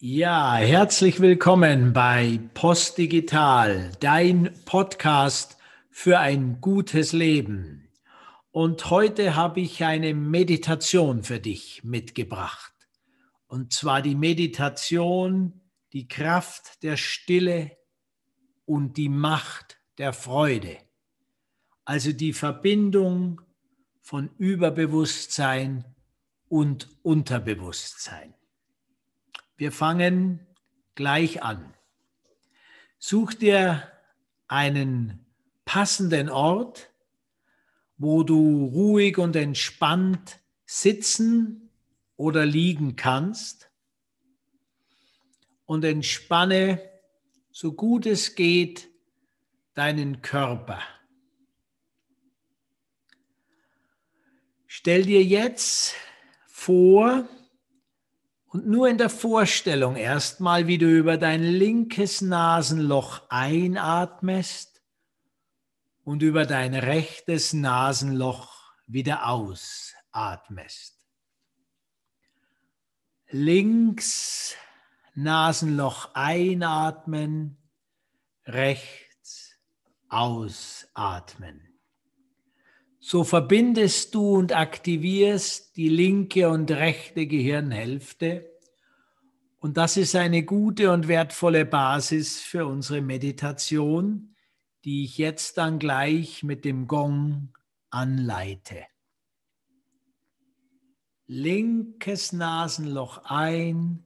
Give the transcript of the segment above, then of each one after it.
Ja, herzlich willkommen bei Postdigital, dein Podcast für ein gutes Leben. Und heute habe ich eine Meditation für dich mitgebracht. Und zwar die Meditation, die Kraft der Stille und die Macht der Freude. Also die Verbindung von Überbewusstsein und Unterbewusstsein. Wir fangen gleich an. Such dir einen passenden Ort, wo du ruhig und entspannt sitzen oder liegen kannst und entspanne so gut es geht deinen Körper. Stell dir jetzt vor, und nur in der Vorstellung erstmal, wie du über dein linkes Nasenloch einatmest und über dein rechtes Nasenloch wieder ausatmest. Links Nasenloch einatmen, rechts ausatmen. So verbindest du und aktivierst die linke und rechte Gehirnhälfte. Und das ist eine gute und wertvolle Basis für unsere Meditation, die ich jetzt dann gleich mit dem Gong anleite. Linkes Nasenloch ein,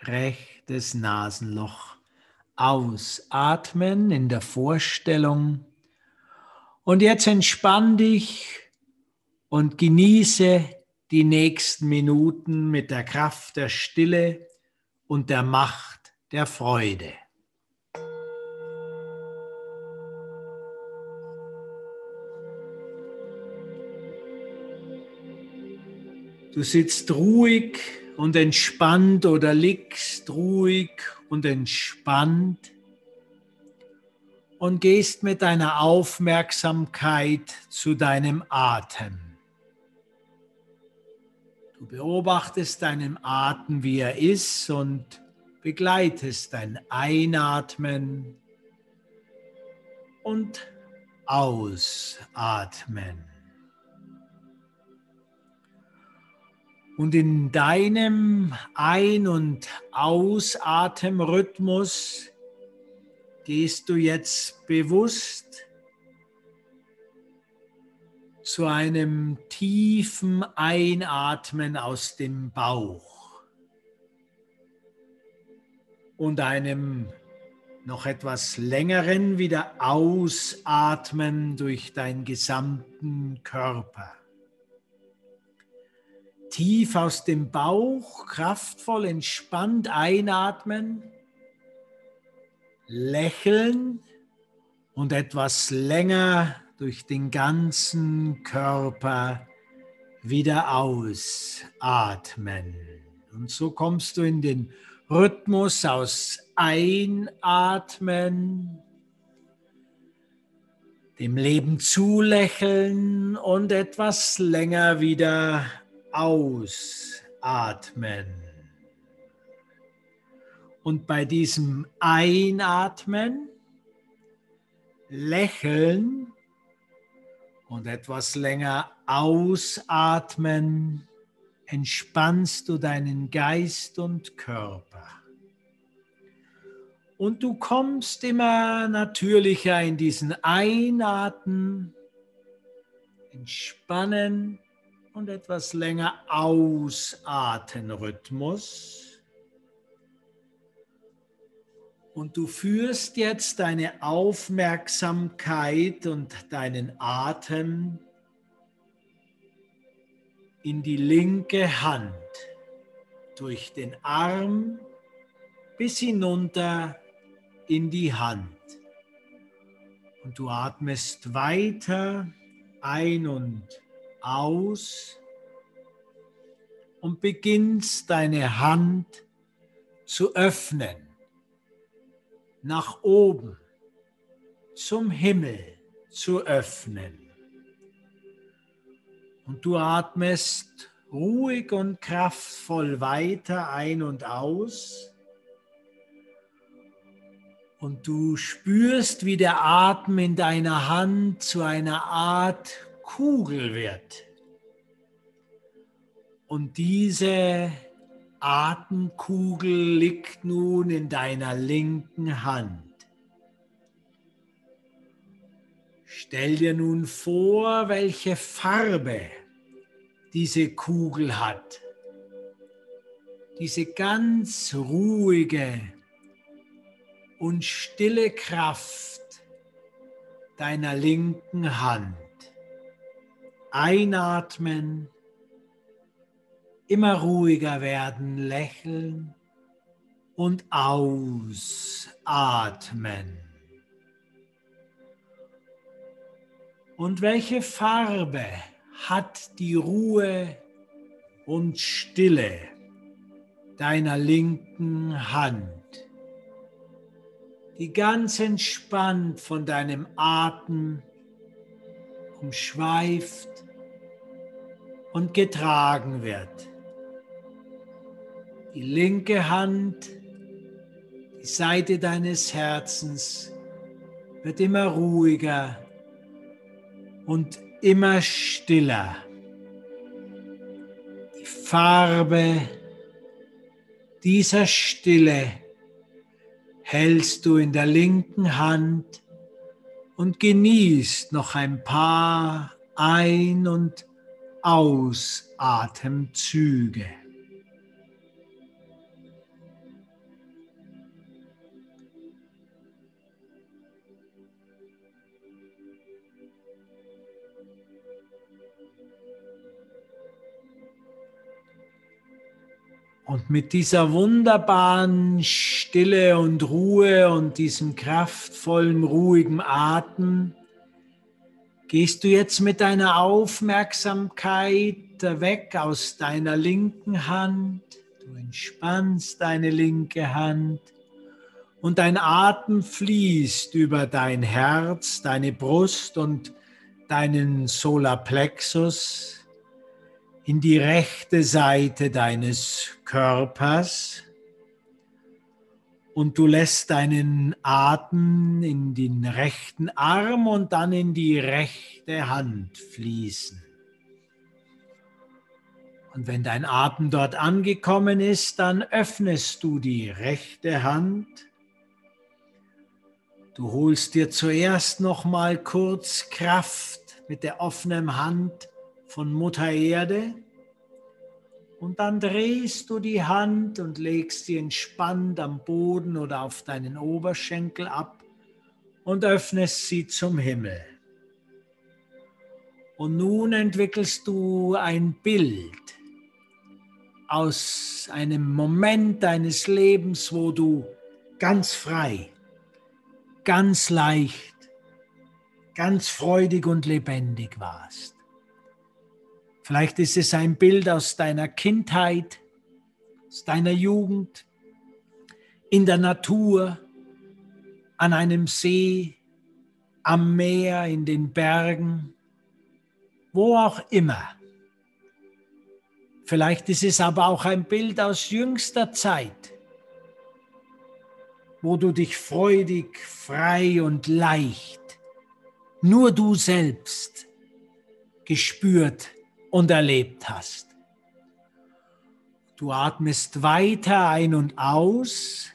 rechtes Nasenloch ausatmen in der Vorstellung, und jetzt entspann dich und genieße die nächsten Minuten mit der Kraft der Stille und der Macht der Freude. Du sitzt ruhig und entspannt oder liegst ruhig und entspannt und gehst mit deiner Aufmerksamkeit zu deinem Atem. Du beobachtest deinen Atem, wie er ist und begleitest dein Einatmen und Ausatmen. Und in deinem Ein- und Ausatemrhythmus gehst du jetzt bewusst zu einem tiefen Einatmen aus dem Bauch und einem noch etwas längeren wieder Ausatmen durch deinen gesamten Körper. Tief aus dem Bauch, kraftvoll, entspannt einatmen lächeln und etwas länger durch den ganzen Körper wieder ausatmen. Und so kommst du in den Rhythmus aus Einatmen, dem Leben zulächeln und etwas länger wieder ausatmen. Und bei diesem Einatmen, Lächeln und etwas länger ausatmen, entspannst du deinen Geist und Körper. Und du kommst immer natürlicher in diesen Einatmen, Entspannen und etwas länger Ausatmen Und du führst jetzt deine Aufmerksamkeit und deinen Atem in die linke Hand, durch den Arm bis hinunter in die Hand. Und du atmest weiter ein und aus und beginnst deine Hand zu öffnen nach oben zum Himmel zu öffnen. Und du atmest ruhig und kraftvoll weiter ein und aus Und du spürst, wie der Atem in deiner Hand zu einer Art Kugel wird. Und diese Atemkugel liegt nun in deiner linken Hand. Stell dir nun vor, welche Farbe diese Kugel hat. Diese ganz ruhige und stille Kraft deiner linken Hand. Einatmen, immer ruhiger werden, lächeln und ausatmen. Und welche Farbe hat die Ruhe und Stille deiner linken Hand, die ganz entspannt von deinem Atem umschweift und getragen wird. Die linke Hand, die Seite deines Herzens wird immer ruhiger und immer stiller. Die Farbe dieser Stille hältst du in der linken Hand und genießt noch ein paar Ein- und Ausatemzüge. Mit dieser wunderbaren Stille und Ruhe und diesem kraftvollen, ruhigen Atem gehst du jetzt mit deiner Aufmerksamkeit weg aus deiner linken Hand. Du entspannst deine linke Hand und dein Atem fließt über dein Herz, deine Brust und deinen Solarplexus in die rechte Seite deines Körpers und du lässt deinen Atem in den rechten Arm und dann in die rechte Hand fließen. Und wenn dein Atem dort angekommen ist, dann öffnest du die rechte Hand. Du holst dir zuerst noch mal kurz Kraft mit der offenen Hand von Mutter Erde und dann drehst du die Hand und legst sie entspannt am Boden oder auf deinen Oberschenkel ab und öffnest sie zum Himmel. Und nun entwickelst du ein Bild aus einem Moment deines Lebens, wo du ganz frei, ganz leicht, ganz freudig und lebendig warst. Vielleicht ist es ein Bild aus deiner Kindheit, aus deiner Jugend, in der Natur, an einem See, am Meer, in den Bergen, wo auch immer. Vielleicht ist es aber auch ein Bild aus jüngster Zeit, wo du dich freudig, frei und leicht, nur du selbst gespürt und erlebt hast. Du atmest weiter ein und aus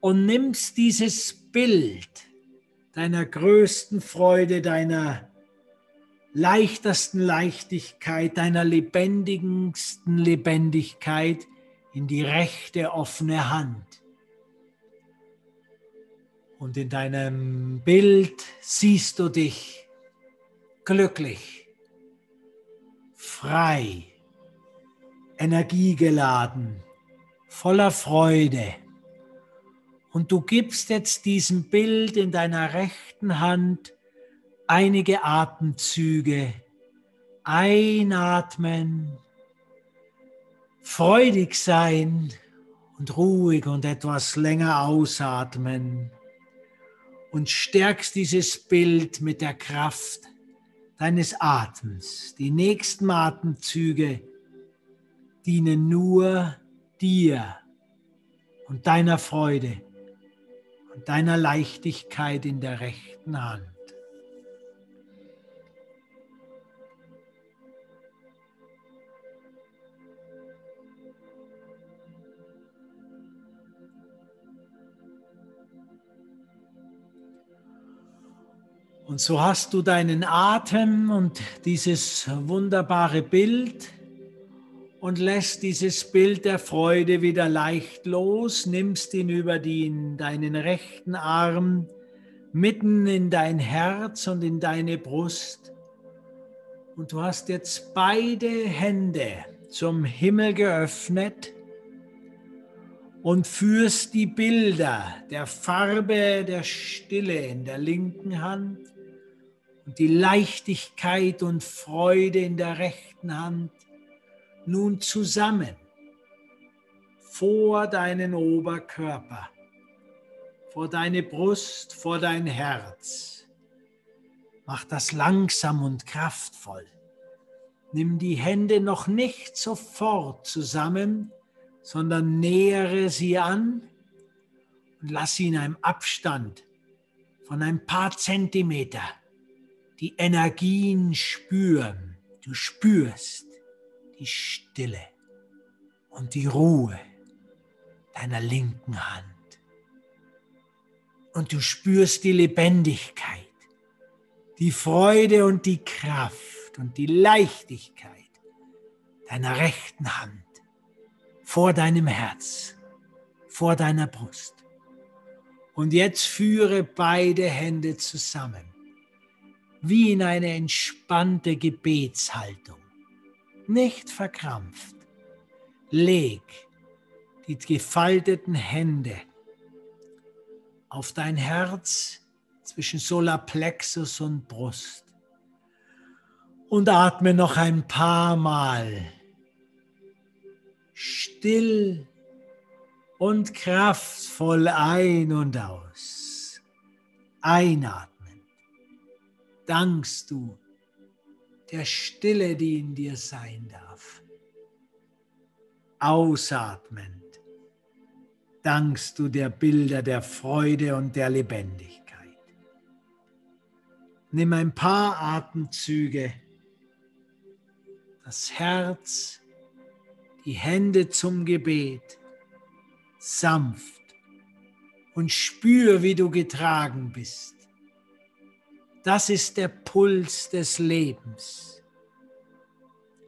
und nimmst dieses Bild deiner größten Freude, deiner leichtesten Leichtigkeit, deiner lebendigsten Lebendigkeit in die rechte offene Hand. Und in deinem Bild siehst du dich glücklich frei, energiegeladen, voller Freude. Und du gibst jetzt diesem Bild in deiner rechten Hand einige Atemzüge. Einatmen, freudig sein und ruhig und etwas länger ausatmen und stärkst dieses Bild mit der Kraft deines Atems. Die nächsten Atemzüge dienen nur dir und deiner Freude und deiner Leichtigkeit in der rechten Hand. Und so hast du deinen Atem und dieses wunderbare Bild und lässt dieses Bild der Freude wieder leicht los, nimmst ihn über den, deinen rechten Arm mitten in dein Herz und in deine Brust. Und du hast jetzt beide Hände zum Himmel geöffnet und führst die Bilder der Farbe der Stille in der linken Hand und die Leichtigkeit und Freude in der rechten Hand nun zusammen vor deinen Oberkörper, vor deine Brust, vor dein Herz. Mach das langsam und kraftvoll. Nimm die Hände noch nicht sofort zusammen, sondern nähere sie an und lass sie in einem Abstand von ein paar Zentimeter die Energien spüren. Du spürst die Stille und die Ruhe deiner linken Hand. Und du spürst die Lebendigkeit, die Freude und die Kraft und die Leichtigkeit deiner rechten Hand vor deinem Herz, vor deiner Brust. Und jetzt führe beide Hände zusammen wie in eine entspannte Gebetshaltung, nicht verkrampft. Leg die gefalteten Hände auf dein Herz zwischen Solarplexus und Brust und atme noch ein paar Mal still und kraftvoll ein und aus. Einatmen dankst du der Stille, die in dir sein darf. Ausatmend dankst du der Bilder der Freude und der Lebendigkeit. Nimm ein paar Atemzüge, das Herz, die Hände zum Gebet, sanft und spür, wie du getragen bist. Das ist der Puls des Lebens.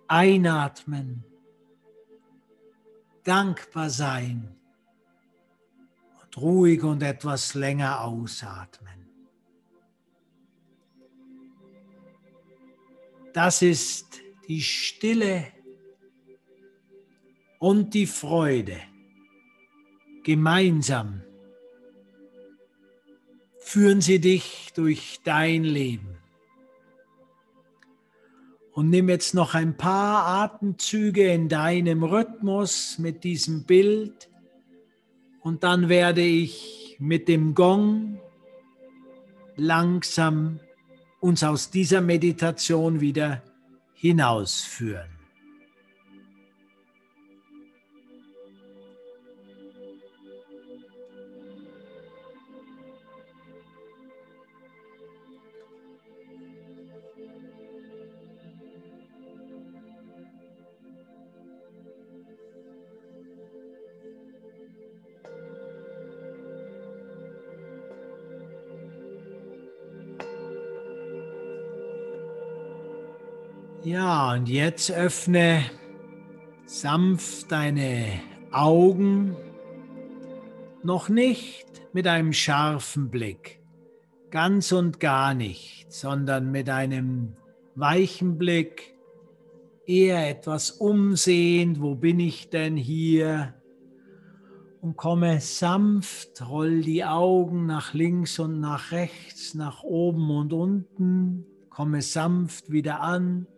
Einatmen, dankbar sein und ruhig und etwas länger ausatmen. Das ist die Stille und die Freude gemeinsam führen sie dich durch dein Leben. Und nimm jetzt noch ein paar Atemzüge in deinem Rhythmus mit diesem Bild. Und dann werde ich mit dem Gong langsam uns aus dieser Meditation wieder hinausführen. Ja, und jetzt öffne sanft deine Augen, noch nicht mit einem scharfen Blick, ganz und gar nicht, sondern mit einem weichen Blick, eher etwas umsehend, wo bin ich denn hier? Und komme sanft, roll die Augen nach links und nach rechts, nach oben und unten, komme sanft wieder an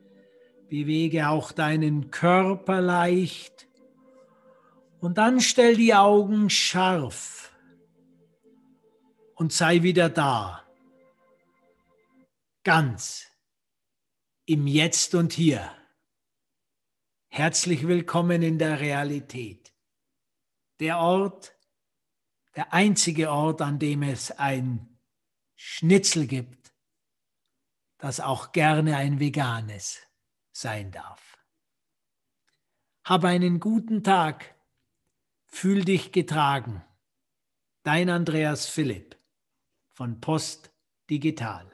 Bewege auch deinen Körper leicht und dann stell die Augen scharf und sei wieder da. Ganz im Jetzt und Hier. Herzlich willkommen in der Realität. Der Ort, der einzige Ort, an dem es ein Schnitzel gibt, das auch gerne ein veganes sein darf. Hab einen guten Tag, fühl dich getragen. Dein Andreas Philipp von Post Digital.